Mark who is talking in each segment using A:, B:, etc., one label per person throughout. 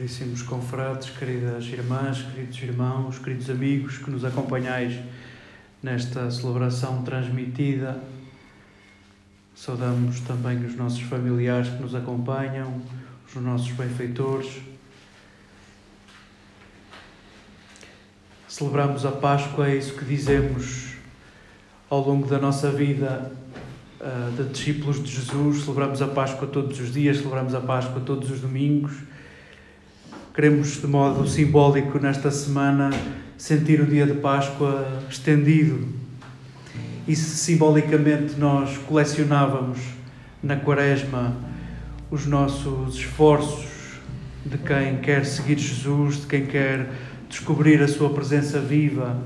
A: Caríssimos confrades, queridas irmãs, queridos irmãos, queridos amigos que nos acompanhais nesta celebração transmitida, saudamos também os nossos familiares que nos acompanham, os nossos benfeitores. Celebramos a Páscoa, é isso que dizemos ao longo da nossa vida uh, de discípulos de Jesus. Celebramos a Páscoa todos os dias, celebramos a Páscoa todos os domingos Queremos, de modo simbólico, nesta semana, sentir o dia de Páscoa estendido. E se simbolicamente nós colecionávamos na Quaresma os nossos esforços de quem quer seguir Jesus, de quem quer descobrir a Sua presença viva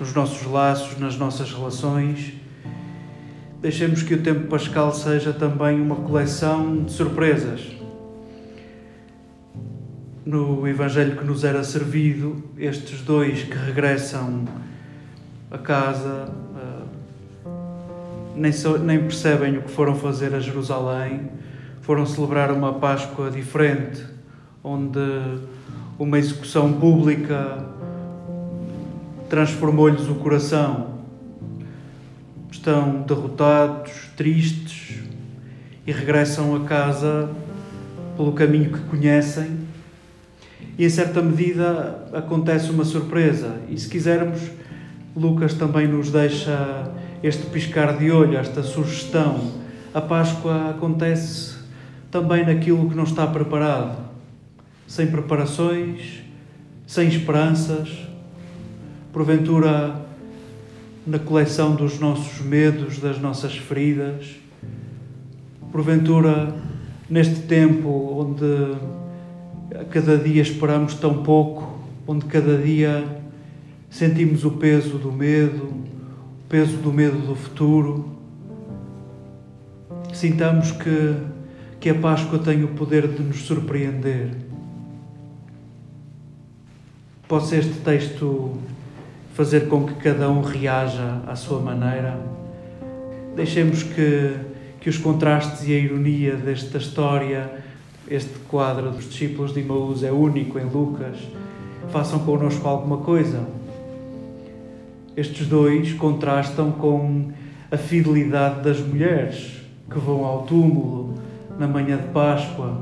A: nos nossos laços, nas nossas relações, deixemos que o tempo pascal seja também uma coleção de surpresas no Evangelho que nos era servido, estes dois que regressam a casa so, nem percebem o que foram fazer a Jerusalém, foram celebrar uma Páscoa diferente, onde uma execução pública transformou-lhes o coração. Estão derrotados, tristes e regressam a casa pelo caminho que conhecem e em certa medida acontece uma surpresa. E se quisermos, Lucas também nos deixa este piscar de olho, esta sugestão. A Páscoa acontece também naquilo que não está preparado, sem preparações, sem esperanças, porventura na coleção dos nossos medos, das nossas feridas, porventura neste tempo onde cada dia esperamos tão pouco, onde cada dia sentimos o peso do medo, o peso do medo do futuro. Sintamos que, que a Páscoa tem o poder de nos surpreender. Possa este texto fazer com que cada um reaja à sua maneira. Deixemos que, que os contrastes e a ironia desta história este quadro dos discípulos de Imaús é único em Lucas. Façam connosco alguma coisa. Estes dois contrastam com a fidelidade das mulheres que vão ao túmulo na manhã de Páscoa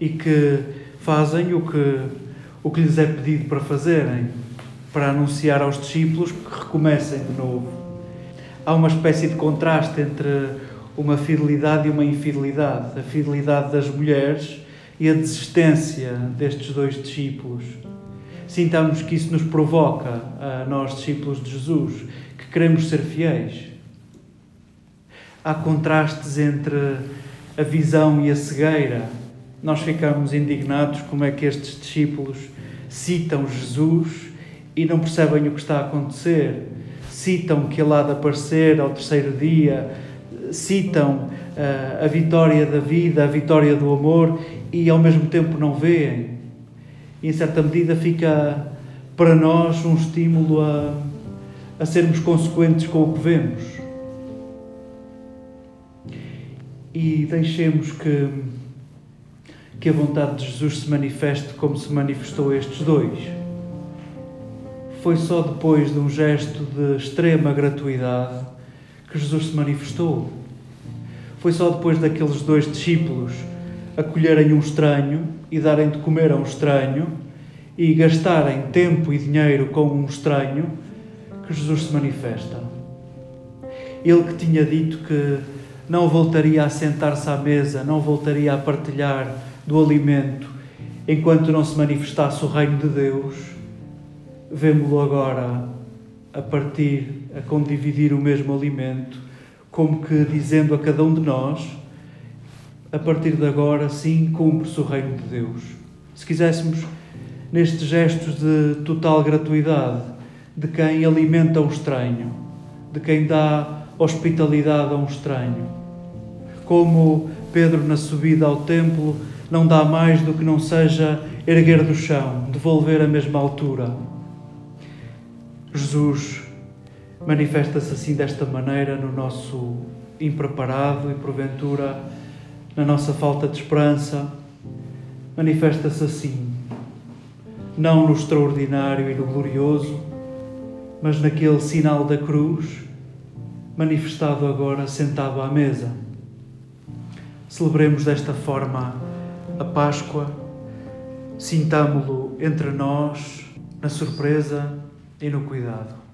A: e que fazem o que, o que lhes é pedido para fazerem, para anunciar aos discípulos que recomecem de novo. Há uma espécie de contraste entre uma fidelidade e uma infidelidade, a fidelidade das mulheres e a desistência destes dois discípulos. Sintamos que isso nos provoca, a nós, discípulos de Jesus, que queremos ser fiéis. Há contrastes entre a visão e a cegueira. Nós ficamos indignados como é que estes discípulos citam Jesus e não percebem o que está a acontecer. Citam que ele há de aparecer ao terceiro dia, citam uh, a vitória da vida, a vitória do amor e ao mesmo tempo não veem. E em certa medida fica para nós um estímulo a, a sermos consequentes com o que vemos. E deixemos que, que a vontade de Jesus se manifeste como se manifestou estes dois. Foi só depois de um gesto de extrema gratuidade que Jesus se manifestou. Foi só depois daqueles dois discípulos acolherem um estranho e darem de comer a um estranho e gastarem tempo e dinheiro com um estranho que Jesus se manifesta. Ele que tinha dito que não voltaria a sentar-se à mesa, não voltaria a partilhar do alimento enquanto não se manifestasse o reino de Deus, vemos-lo agora a partir, a condividir o mesmo alimento como que dizendo a cada um de nós: a partir de agora, sim, cumpre-se o reino de Deus. Se quiséssemos, nestes gestos de total gratuidade, de quem alimenta o estranho, de quem dá hospitalidade a um estranho, como Pedro, na subida ao templo, não dá mais do que não seja erguer do chão, devolver a mesma altura. Jesus manifesta-se assim desta maneira no nosso impreparado e porventura na nossa falta de esperança, manifesta-se assim, não no extraordinário e no glorioso, mas naquele sinal da cruz, manifestado agora sentado à mesa. Celebremos desta forma a Páscoa, sintamo-lo entre nós, na surpresa e no cuidado.